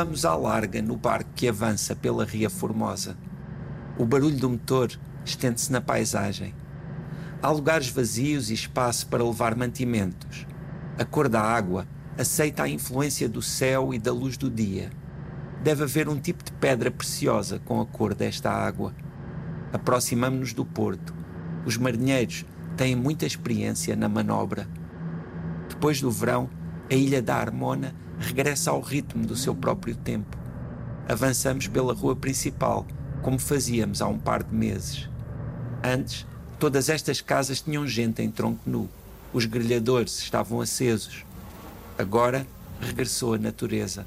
Vamos à larga no barco que avança pela Ria Formosa. O barulho do motor estende-se na paisagem. Há lugares vazios e espaço para levar mantimentos. A cor da água aceita a influência do céu e da luz do dia. Deve haver um tipo de pedra preciosa com a cor desta água. Aproximamo-nos do porto. Os marinheiros têm muita experiência na manobra. Depois do verão, a ilha da Harmona regressa ao ritmo do seu próprio tempo. Avançamos pela rua principal, como fazíamos há um par de meses. Antes, todas estas casas tinham gente em tronco nu. Os grelhadores estavam acesos. Agora, regressou a natureza.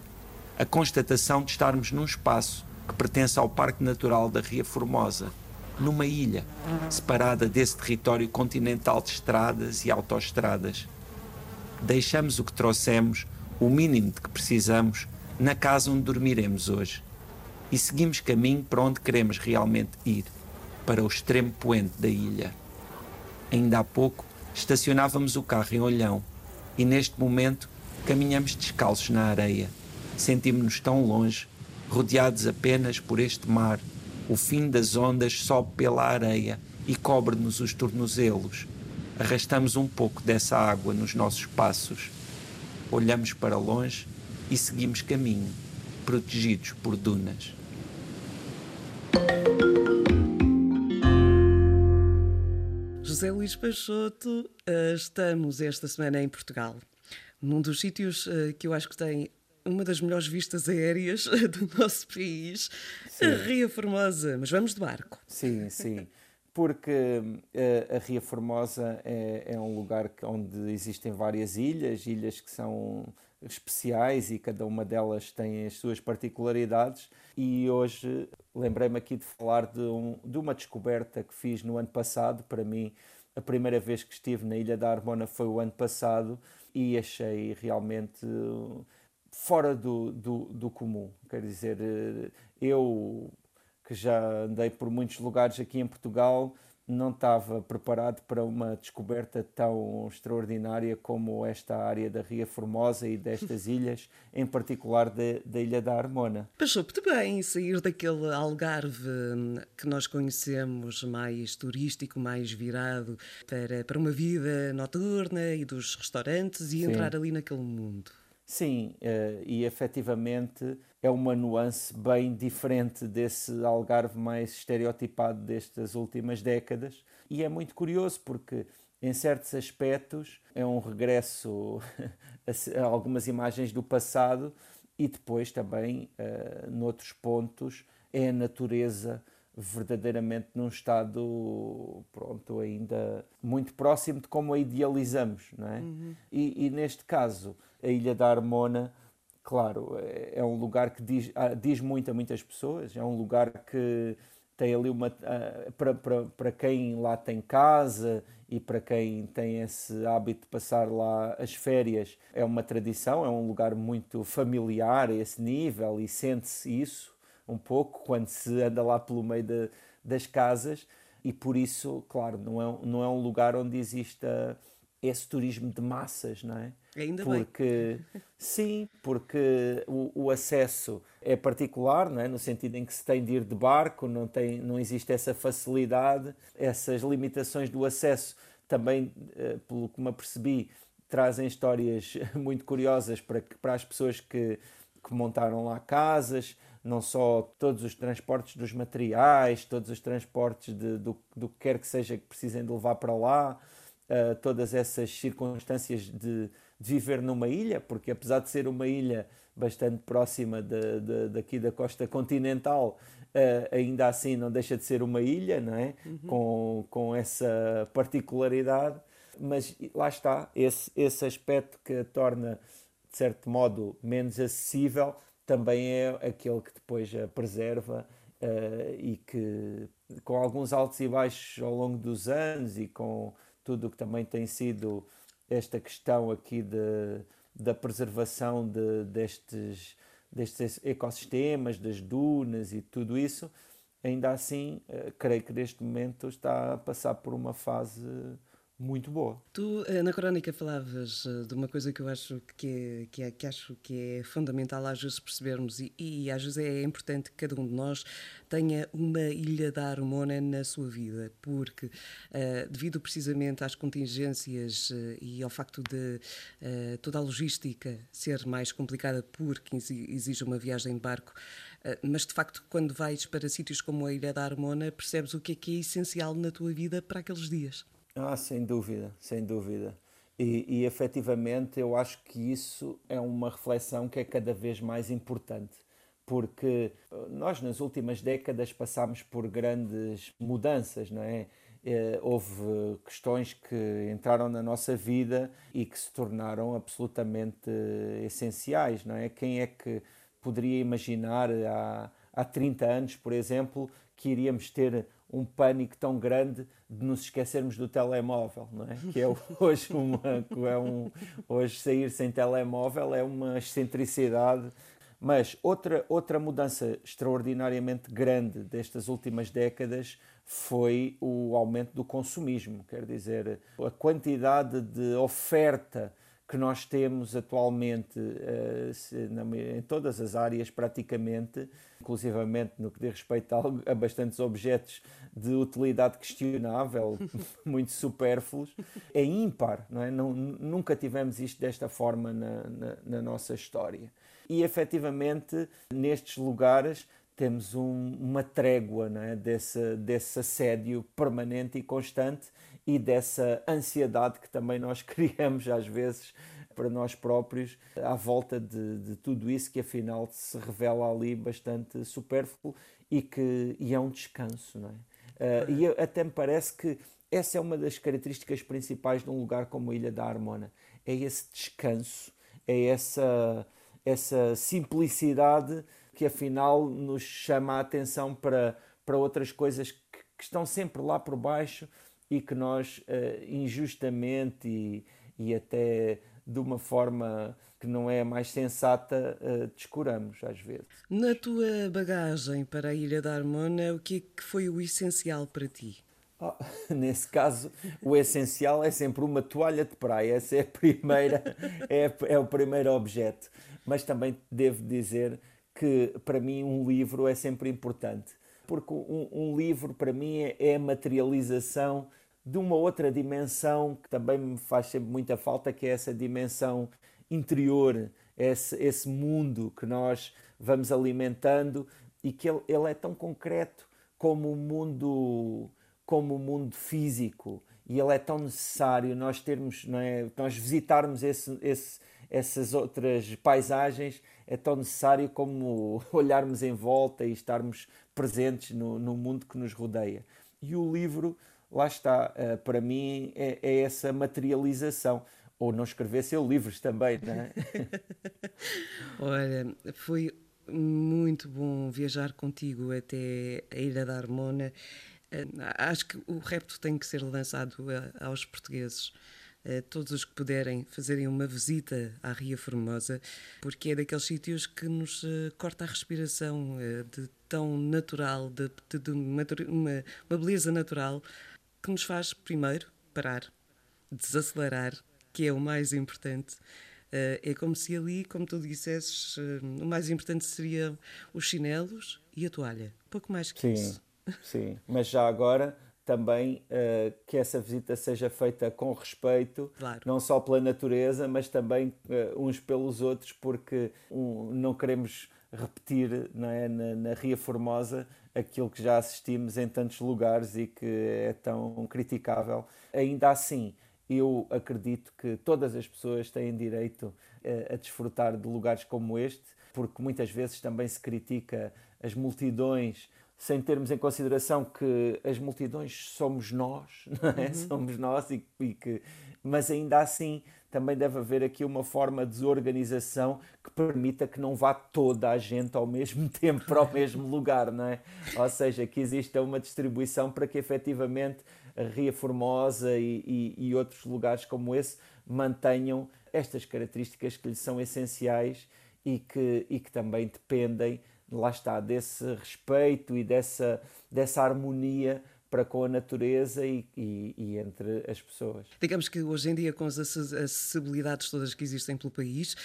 A constatação de estarmos num espaço que pertence ao Parque Natural da Ria Formosa, numa ilha, separada desse território continental de estradas e autoestradas. Deixamos o que trouxemos, o mínimo de que precisamos, na casa onde dormiremos hoje. E seguimos caminho para onde queremos realmente ir para o extremo poente da ilha. Ainda há pouco estacionávamos o carro em Olhão e neste momento caminhamos descalços na areia. Sentimos-nos tão longe, rodeados apenas por este mar. O fim das ondas sobe pela areia e cobre-nos os tornozelos. Arrastamos um pouco dessa água nos nossos passos. Olhamos para longe e seguimos caminho, protegidos por dunas. José Luís Peixoto, eh, estamos esta semana em Portugal, num dos sítios eh, que eu acho que tem uma das melhores vistas aéreas do nosso país, sim. a Ria Formosa. Mas vamos de barco. Sim, sim. Porque uh, a Ria Formosa é, é um lugar onde existem várias ilhas, ilhas que são especiais e cada uma delas tem as suas particularidades. E hoje lembrei-me aqui de falar de, um, de uma descoberta que fiz no ano passado. Para mim, a primeira vez que estive na Ilha da Harmona foi o ano passado e achei realmente fora do, do, do comum. Quer dizer, eu que já andei por muitos lugares aqui em Portugal não estava preparado para uma descoberta tão extraordinária como esta área da Ria Formosa e destas ilhas, em particular da, Ilha da Harmona. Passou muito bem sair daquele Algarve hum, que nós conhecemos mais turístico, mais virado para, para uma vida noturna e dos restaurantes e Sim. entrar ali naquele mundo. Sim, uh, e efetivamente é uma nuance bem diferente desse Algarve mais estereotipado destas últimas décadas. E é muito curioso porque, em certos aspectos, é um regresso a algumas imagens do passado e depois também, uh, noutros pontos, é a natureza verdadeiramente num estado pronto ainda muito próximo de como a idealizamos não é uhum. e, e, neste caso a ilha da Armona claro é, é um lugar que diz, ah, diz muito a muitas pessoas é um lugar que tem ali uma ah, para, para, para quem lá tem casa e para quem tem esse hábito de passar lá as férias é uma tradição é um lugar muito familiar a esse nível e sente-se isso um pouco quando se anda lá pelo meio de, das casas e por isso, claro, não é, não é um lugar onde exista esse turismo de massas, não é? Ainda porque, bem. Sim, porque o, o, acesso é particular, não é? no sentido em que se tem de ir de barco, não, tem, não existe essa facilidade, essas limitações do acesso também, eh, pelo que me apercebi, trazem histórias muito curiosas para, para as pessoas que, que montaram lá casas, não só todos os transportes dos materiais, todos os transportes de, do, do que quer que seja que precisem de levar para lá, uh, todas essas circunstâncias de, de, viver numa ilha, porque apesar de ser uma ilha bastante próxima de, de daqui da costa continental, uh, ainda assim não deixa de ser uma ilha, não é? Uhum. Com, com essa particularidade, mas lá está, esse, esse aspecto que a torna, de certo modo, menos acessível também é aquele que depois a preserva uh, e que, com alguns altos e baixos ao longo dos anos e com tudo o que também tem sido esta questão aqui de, da preservação de, destes, destes ecossistemas, das dunas e tudo isso, ainda assim, uh, creio que neste momento está a passar por uma fase muito boa. Tu, eh, na crónica, falavas eh, de uma coisa que eu acho que é, que, é, que acho que é fundamental às vezes percebermos, e, e às vezes é importante que cada um de nós tenha uma ilha da harmona na sua vida, porque uh, devido precisamente às contingências uh, e ao facto de uh, toda a logística ser mais complicada porque exige uma viagem de barco, mas de facto quando vais para sítios como a Ilha da Harmona percebes o que é que é essencial na tua vida para aqueles dias. Ah, sem dúvida, sem dúvida. E, e efetivamente eu acho que isso é uma reflexão que é cada vez mais importante, porque eh, nós nas últimas décadas passámos por grandes mudanças, não é? Eh, houve questões que entraram na nossa vida e que se tornaram absolutamente essenciais, não é? Quem é que poderia imaginar há, há 30 anos, por exemplo, que iríamos ter um pânico tão grande de nos esquecermos do telemóvel, não é? Que é hoje uma, é um, hoje sair sem telemóvel é uma excentricidade. Mas outra, outra mudança extraordinariamente grande destas últimas décadas foi o aumento do consumismo, quer dizer, a quantidade de oferta que nós temos atualmente eh, em todas as áreas praticamente, inclusivamente no que diz respeito a bastantes objetos de utilidade questionável, muito supérfluos, é ímpar, não é? Nunca tivemos isto desta forma na, na, na nossa história. E efetivamente, nestes lugares, temos um, uma trégua não é? desse, desse assédio permanente e constante e dessa ansiedade que também nós criamos às vezes para nós próprios à volta de, de tudo isso que afinal se revela ali bastante supérfluo e que e é um descanso, não é? Uh, e até me parece que essa é uma das características principais de um lugar como a Ilha da Harmona. É esse descanso, é essa, essa simplicidade que afinal nos chama a atenção para, para outras coisas que, que estão sempre lá por baixo e que nós uh, injustamente e, e até de uma forma que não é a mais sensata, uh, descuramos às vezes. Na tua bagagem para a Ilha da Harmona, o que, é que foi o essencial para ti? Oh, nesse caso, o essencial é sempre uma toalha de praia. Essa é a primeira, é, é o primeiro objeto. Mas também devo dizer que para mim um livro é sempre importante, porque um, um livro para mim é, é a materialização de uma outra dimensão que também me faz sempre muita falta, que é essa dimensão interior, esse, esse mundo que nós vamos alimentando e que ele, ele é tão concreto como o mundo como o mundo físico. E ele é tão necessário nós termos é? Nós visitarmos esse, esse, essas outras paisagens é tão necessário como olharmos em volta e estarmos presentes no, no mundo que nos rodeia. E o livro lá está uh, para mim é, é essa materialização ou não escrevesse eu livros também, não é? Olha, foi muito bom viajar contigo até a Ilha da Harmona. Eh, acho que o repto tem que ser lançado aos portugueses. todos os que puderem fazerem uma visita à Ria Formosa, porque é daqueles sítios que nos eh, corta a respiração de tão natural, de, de, de uma, uma beleza natural que nos faz primeiro parar, desacelerar que é o mais importante. Uh, é como se ali, como tu dissesses, uh, o mais importante seriam os chinelos e a toalha. Pouco mais que sim, isso. Sim, mas já agora também uh, que essa visita seja feita com respeito, claro. não só pela natureza, mas também uns pelos outros, porque um, não queremos repetir não é, na, na Ria Formosa aquilo que já assistimos em tantos lugares e que é tão criticável. Ainda assim, eu acredito que todas as pessoas têm direito a, eh, a desfrutar de lugares como este, porque muitas vezes também se critica as multidões sem termos em consideração que as multidões somos nós, não é? Uhum. Somos nós e, e, que, mas ainda assim também deve haver aqui uma forma de desorganização que permita que não vá toda a gente ao mesmo tempo para o mesmo lugar, não é? Ou seja, que exista uma distribuição para que efetivamente a Ria Formosa e, e, e outros lugares como esse mantenham estas características que lhes são essenciais e que, e que também dependem, lá está, desse respeito e dessa, dessa harmonia para com a natureza e, e, e, entre as pessoas. Digamos que hoje em dia, com as acessibilidades todas que existem pelo país,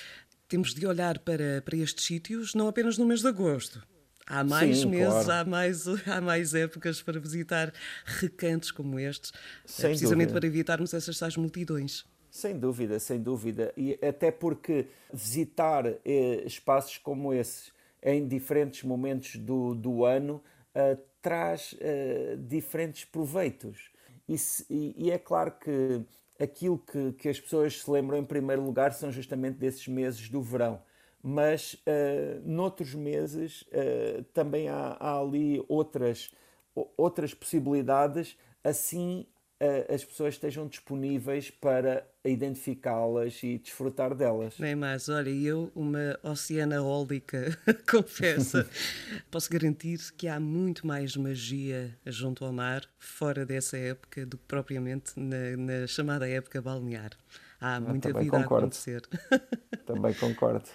temos de olhar para, para estes sítios não apenas no mês de agosto. Há mais Sim, meses, claro. há, mais, há mais épocas para visitar recantos como estes, sem precisamente dúvida. para evitarmos essas tais multidões. Sem dúvida, sem dúvida. E até porque visitar eh, espaços como esses em diferentes momentos do, do ano uh, traz uh, diferentes proveitos. E, se, e, e, é claro que aquilo que, que as pessoas se lembram em primeiro lugar são justamente desses meses do verão. Mas uh, noutros meses uh, também há, há, ali outras, outras possibilidades, assim as pessoas estejam disponíveis para identificá-las e desfrutar delas. Nem mais, olha, eu, uma oceana ólica, confessa, posso garantir que há muito mais magia junto ao mar, fora dessa época, do que propriamente na, na chamada época balnear. Há muita vida concordo. a acontecer. Também concordo.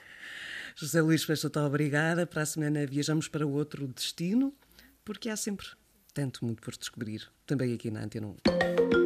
José Luís Peixoto, obrigada. Para a semana viajamos para outro destino, porque há sempre tanto muito por descobrir, também aqui na Antena 1.